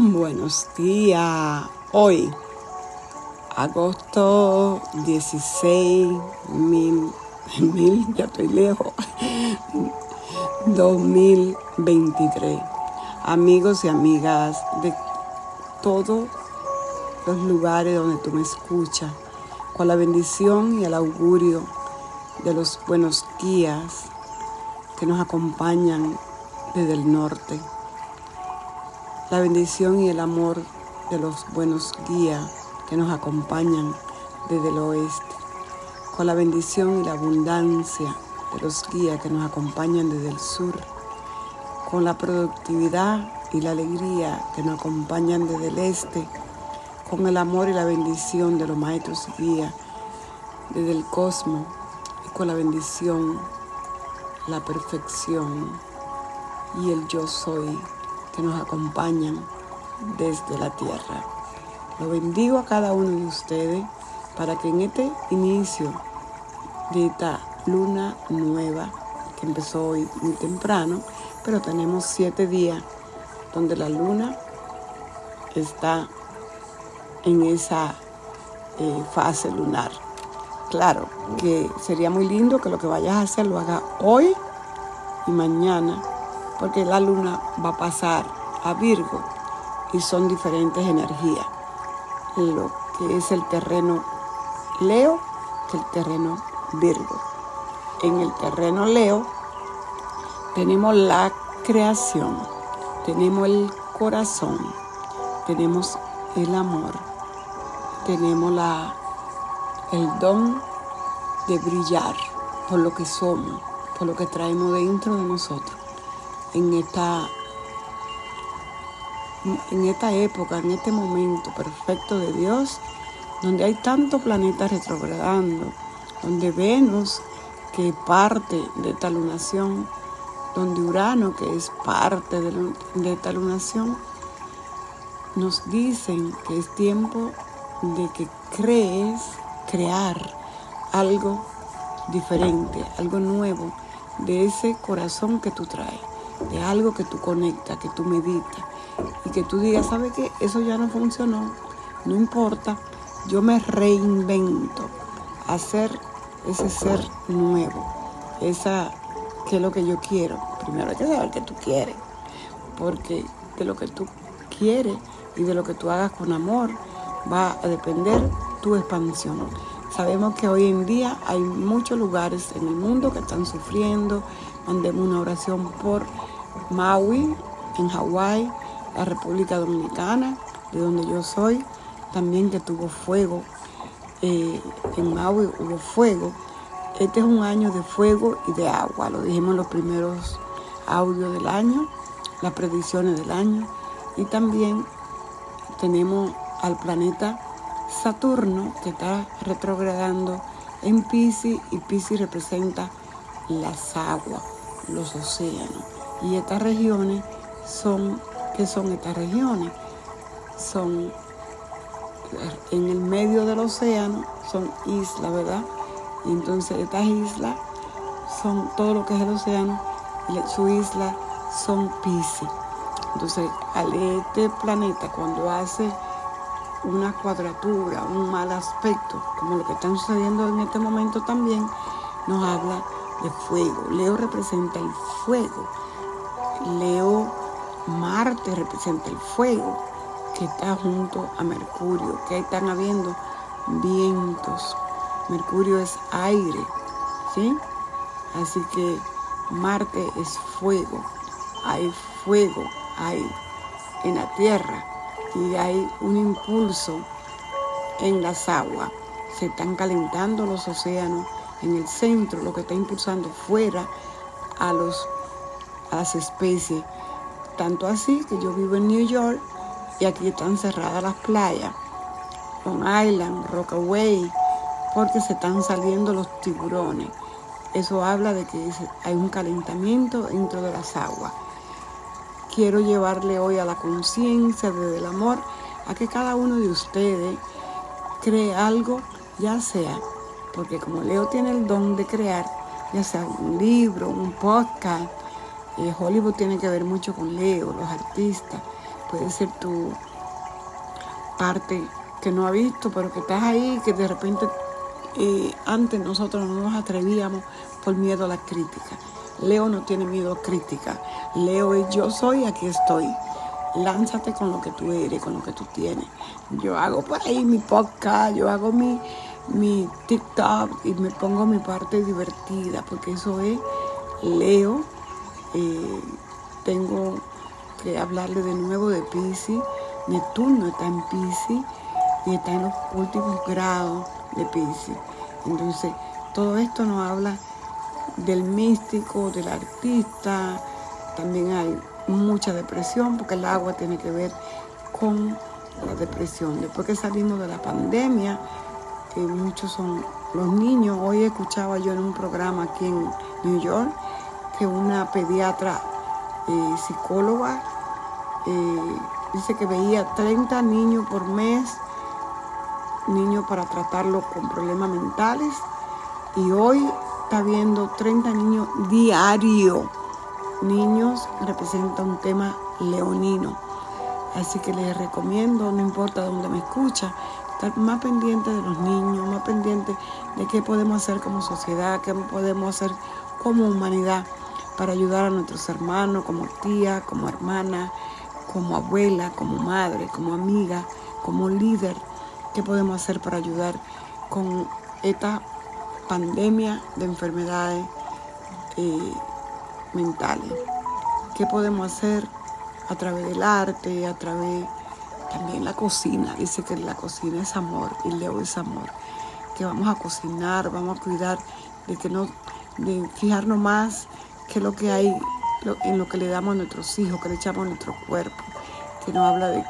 Buenos días. Hoy, agosto 16, mil, mil, ya estoy lejos, 2023. Amigos y amigas de todos los lugares donde tú me escuchas, con la bendición y el augurio de los buenos guías que nos acompañan desde el norte la bendición y el amor de los buenos guías que nos acompañan desde el oeste, con la bendición y la abundancia de los guías que nos acompañan desde el sur, con la productividad y la alegría que nos acompañan desde el este, con el amor y la bendición de los maestros guías desde el cosmos y con la bendición, la perfección y el yo soy que nos acompañan desde la tierra. Lo bendigo a cada uno de ustedes para que en este inicio de esta luna nueva, que empezó hoy muy temprano, pero tenemos siete días donde la luna está en esa eh, fase lunar. Claro que sería muy lindo que lo que vayas a hacer lo haga hoy y mañana porque la luna va a pasar a Virgo y son diferentes energías. Lo que es el terreno Leo que el terreno Virgo. En el terreno Leo tenemos la creación, tenemos el corazón, tenemos el amor, tenemos la, el don de brillar por lo que somos, por lo que traemos dentro de nosotros en esta, en esta época, en este momento perfecto de Dios, donde hay tantos planetas retrogradando, donde Venus, que es parte de esta lunación, donde Urano, que es parte de, de esta lunación, nos dicen que es tiempo de que crees, crear algo diferente, algo nuevo de ese corazón que tú traes de algo que tú conectas, que tú meditas y que tú digas, ¿sabes qué? Eso ya no funcionó, no importa, yo me reinvento, hacer ese ser nuevo, esa que es lo que yo quiero. Primero hay que saber qué tú quieres, porque de lo que tú quieres y de lo que tú hagas con amor va a depender tu expansión. Sabemos que hoy en día hay muchos lugares en el mundo que están sufriendo. Mandemos una oración por Maui, en Hawái, la República Dominicana, de donde yo soy, también que tuvo fuego. Eh, en Maui hubo fuego. Este es un año de fuego y de agua, lo dijimos en los primeros audios del año, las predicciones del año. Y también tenemos al planeta Saturno que está retrogradando en Pisces y Pisces representa las aguas, los océanos. Y estas regiones son, ¿qué son estas regiones? Son en el medio del océano, son islas, ¿verdad? Entonces estas islas son todo lo que es el océano, y su isla son Pisces. Entonces, al este planeta, cuando hace una cuadratura, un mal aspecto, como lo que está sucediendo en este momento también, nos habla de fuego. Leo representa el fuego. Leo Marte representa el fuego que está junto a Mercurio, que están habiendo vientos. Mercurio es aire, ¿sí? Así que Marte es fuego. Hay fuego, hay en la Tierra y hay un impulso en las aguas. Se están calentando los océanos en el centro, lo que está impulsando fuera a, los, a las especies. Tanto así que yo vivo en New York y aquí están cerradas las playas, Long Island, Rockaway, porque se están saliendo los tiburones. Eso habla de que hay un calentamiento dentro de las aguas quiero llevarle hoy a la conciencia desde el amor a que cada uno de ustedes cree algo, ya sea, porque como Leo tiene el don de crear, ya sea un libro, un podcast, Hollywood tiene que ver mucho con Leo, los artistas, puede ser tu parte que no ha visto, pero que estás ahí, que de repente eh, antes nosotros no nos atrevíamos por miedo a la crítica. Leo no tiene miedo a crítica. Leo es yo soy, aquí estoy. Lánzate con lo que tú eres, con lo que tú tienes. Yo hago por ahí mi podcast, yo hago mi, mi TikTok y me pongo mi parte divertida, porque eso es Leo. Eh, tengo que hablarle de nuevo de Pisces. Neptuno está en Pisces y está en los últimos grados de Pisces. Entonces, todo esto nos habla del místico, del artista. También hay mucha depresión porque el agua tiene que ver con la depresión. Después que salimos de la pandemia, que muchos son los niños. Hoy escuchaba yo en un programa aquí en New York que una pediatra eh, psicóloga eh, dice que veía 30 niños por mes, niños para tratarlos con problemas mentales, y hoy está viendo 30 niños diario. Niños representa un tema leonino. Así que les recomiendo, no importa dónde me escucha, estar más pendiente de los niños, más pendiente de qué podemos hacer como sociedad, qué podemos hacer como humanidad para ayudar a nuestros hermanos, como tía, como hermana, como abuela, como madre, como amiga, como líder, qué podemos hacer para ayudar con esta pandemia de enfermedades eh, mentales. ¿Qué podemos hacer a través del arte, a través también la cocina? Dice que la cocina es amor y Leo es amor. Que vamos a cocinar, vamos a cuidar de que no, de fijarnos más que lo que hay en lo que le damos a nuestros hijos, que le echamos a nuestro cuerpo, que nos habla de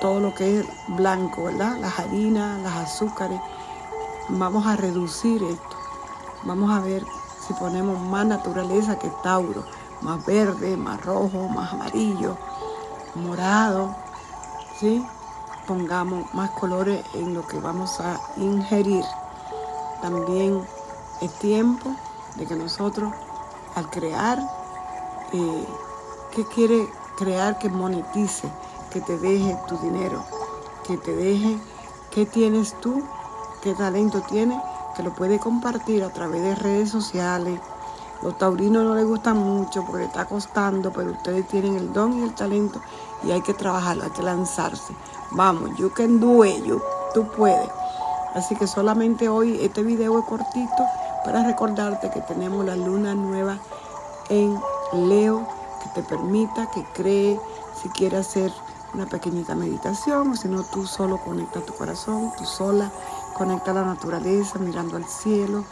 todo lo que es blanco, ¿verdad? Las harinas, las azúcares, Vamos a reducir esto. Vamos a ver si ponemos más naturaleza que Tauro, más verde, más rojo, más amarillo, morado, ¿sí? Pongamos más colores en lo que vamos a ingerir. También es tiempo de que nosotros, al crear, eh, ¿qué quiere crear que monetice, que te deje tu dinero, que te deje, ¿qué tienes tú qué talento tiene, que lo puede compartir a través de redes sociales. Los taurinos no les gustan mucho porque está costando, pero ustedes tienen el don y el talento y hay que trabajarlo, hay que lanzarse. Vamos, you can do it, tú puedes. Así que solamente hoy este video es cortito para recordarte que tenemos la luna nueva en Leo que te permita que cree si quieres hacer una pequeñita meditación o si no tú solo conecta tu corazón, tú sola conecta la naturaleza, mirando al cielo,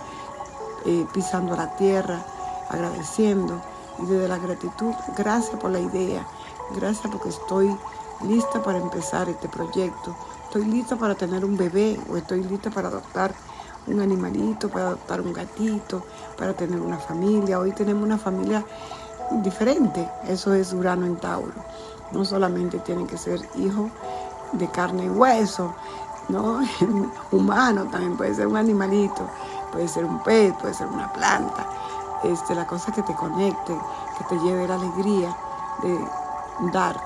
eh, pisando la tierra, agradeciendo. Y desde la gratitud, gracias por la idea, gracias porque estoy lista para empezar este proyecto, estoy lista para tener un bebé o estoy lista para adoptar un animalito, para adoptar un gatito, para tener una familia. Hoy tenemos una familia diferente, eso es Urano en Tauro. No solamente tienen que ser hijos de carne y hueso, ¿no? Humano también, puede ser un animalito, puede ser un pez, puede ser una planta. Este, la cosa que te conecte, que te lleve la alegría de dar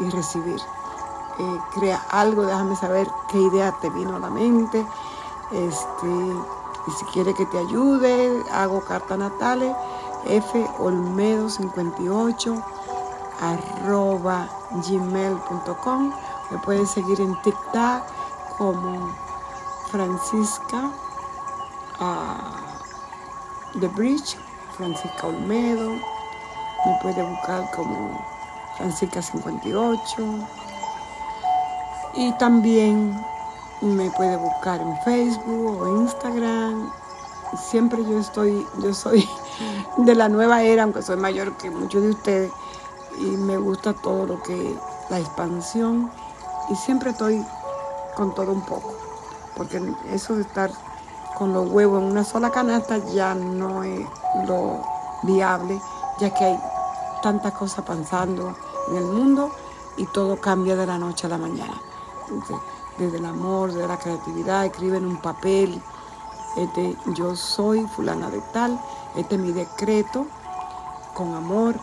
y recibir. Eh, crea algo, déjame saber qué idea te vino a la mente. Este, y si quiere que te ayude, hago carta natales, folmedo58 arroba gmail.com. Me puedes seguir en TikTok como Francisca uh, The Bridge, Francisca Olmedo, me puede buscar como Francisca 58 y también me puede buscar en Facebook o Instagram. Siempre yo estoy, yo soy de la nueva era, aunque soy mayor que muchos de ustedes, y me gusta todo lo que la expansión y siempre estoy con todo un poco, porque eso de estar con los huevos en una sola canasta ya no es lo viable, ya que hay tantas cosas pasando en el mundo y todo cambia de la noche a la mañana. desde el amor, de la creatividad, escriben un papel, este, yo soy fulana de tal, este es mi decreto con amor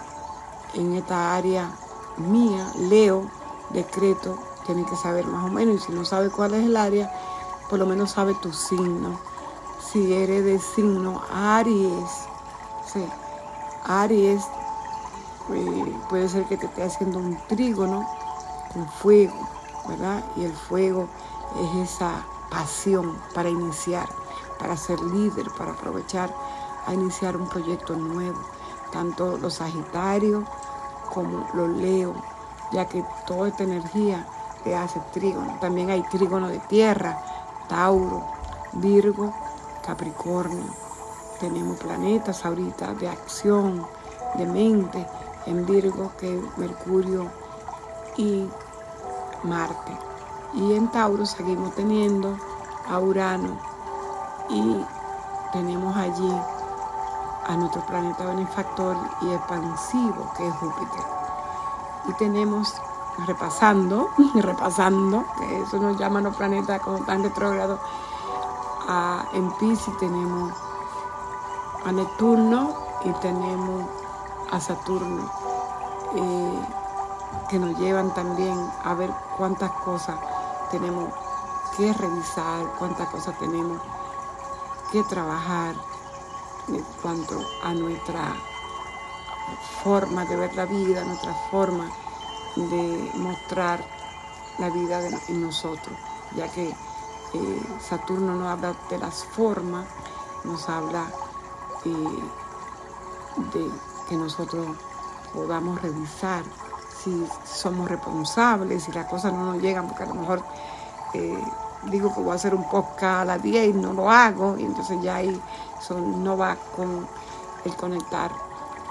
en esta área mía, Leo, decreto, tiene que saber más o menos. Y si no sabe cuál es el área, por lo menos sabe tu signo. Si eres de signo Aries, sí, Aries, eh, puede ser que te esté haciendo un trígono con fuego, ¿verdad? Y el fuego es esa pasión para iniciar, para ser líder, para aprovechar a iniciar un proyecto nuevo. Tanto los Sagitarios como los Leo, ya que toda esta energía te hace trígono. También hay trígono de tierra, Tauro, Virgo, Capricornio. Tenemos planetas ahorita de acción, de mente, en Virgo que Mercurio y Marte. Y en Tauro seguimos teniendo a Urano y tenemos allí a nuestro planeta benefactor y expansivo que es Júpiter. Y tenemos, repasando, repasando, que eso nos llaman los planetas como tan retrógrados, en Pisces tenemos a Neptuno y tenemos a Saturno, eh, que nos llevan también a ver cuántas cosas tenemos que revisar, cuántas cosas tenemos que trabajar en cuanto a nuestra forma de ver la vida, nuestra forma de mostrar la vida en nosotros, ya que eh, Saturno nos habla de las formas, nos habla eh, de que nosotros podamos revisar si somos responsables, si las cosas no nos llegan, porque a lo mejor eh, digo que voy a hacer un podcast a las 10 y no lo hago, y entonces ya ahí no va con el conectar.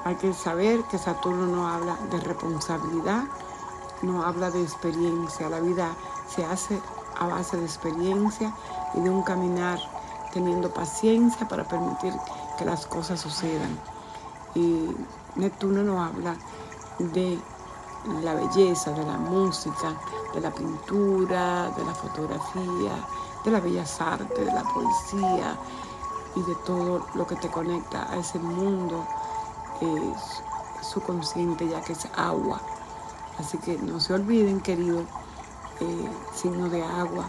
Hay que saber que Saturno no habla de responsabilidad, no habla de experiencia. La vida se hace a base de experiencia y de un caminar teniendo paciencia para permitir que las cosas sucedan. Y Neptuno no habla de la belleza, de la música, de la pintura, de la fotografía, de las bellas artes, de la poesía y de todo lo que te conecta a ese mundo subconsciente ya que es agua. Así que no se olviden, querido eh, signo de agua,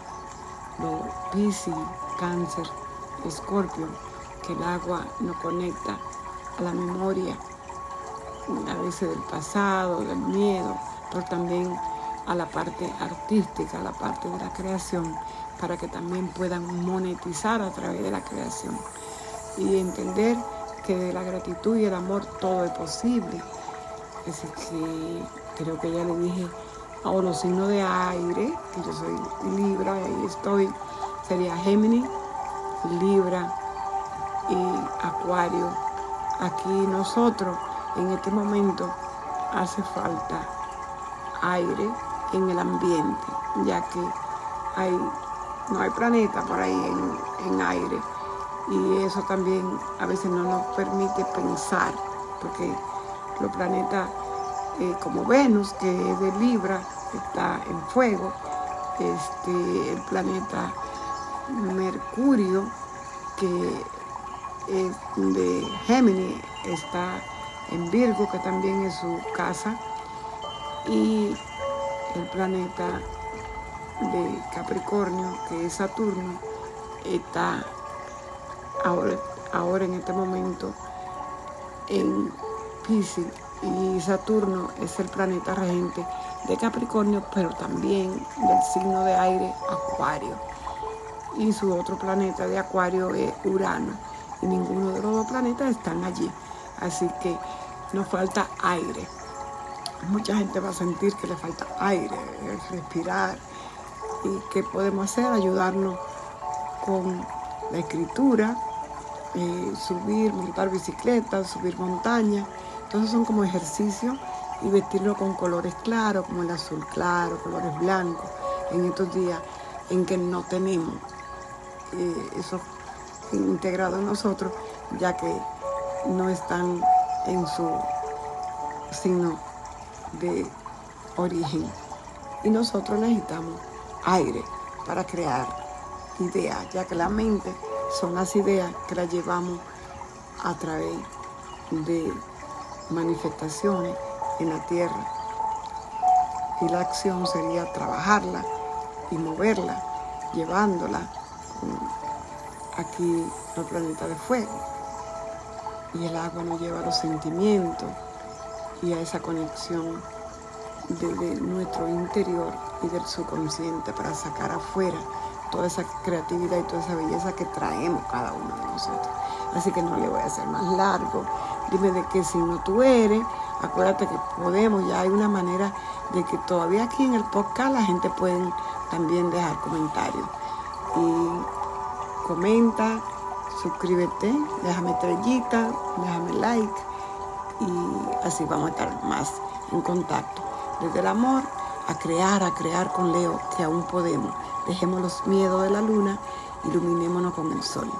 los Piscis, Cáncer, Escorpio, que el agua nos conecta a la memoria, a veces del pasado, del miedo, pero también a la parte artística, a la parte de la creación, para que también puedan monetizar a través de la creación y entender que de la gratitud y el amor todo es posible. Así que creo que ya le dije a los signos de aire, que yo soy Libra, y ahí estoy, sería Géminis, Libra y Acuario. Aquí nosotros en este momento hace falta aire en el ambiente, ya que hay, no hay planeta por ahí en, aire. Y eso también a veces no nos permite pensar, porque los planetas eh, como Venus, que es de Libra, está en fuego, este, el planeta Mercurio, que es de Géminis, está en Virgo, que también es su casa, y el planeta de Capricornio, que es Saturno, está ahora, ahora en este momento en Pisces y Saturno es el planeta regente de Capricornio, pero también del signo de aire Acuario. Y su otro planeta de Acuario es Urano. Ninguno de los dos planetas están allí. Así que nos falta aire. Mucha gente va a sentir que le falta aire, respirar. ¿Y qué podemos hacer? Ayudarnos con la escritura, eh, subir, montar bicicleta, subir montaña. Entonces son como ejercicios y vestirlo con colores claros, como el azul claro, colores blancos, en estos días en que no tenemos eh, eso integrado en nosotros, ya que no están en su signo de origen. Y nosotros necesitamos aire para crear ideas, ya que la mente son las ideas que las llevamos a través de manifestaciones en la tierra. y la acción sería trabajarla y moverla, llevándola aquí al planeta de fuego. Y el agua nos lleva a los sentimientos y a esa conexión desde nuestro interior y del subconsciente para sacar afuera toda esa creatividad y toda esa belleza que traemos cada uno de nosotros. Así que no le voy a hacer más largo. Dime de qué signo tú eres. Acuérdate que podemos, ya hay una manera de que todavía aquí en el podcast la gente puede también dejar comentarios. Y comenta, suscríbete, déjame estrellita, déjame like y así vamos a estar más en contacto. Desde el amor a crear, a crear con Leo, que aún podemos. Dejemos los miedos de la luna, iluminémonos con el sol.